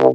Cool.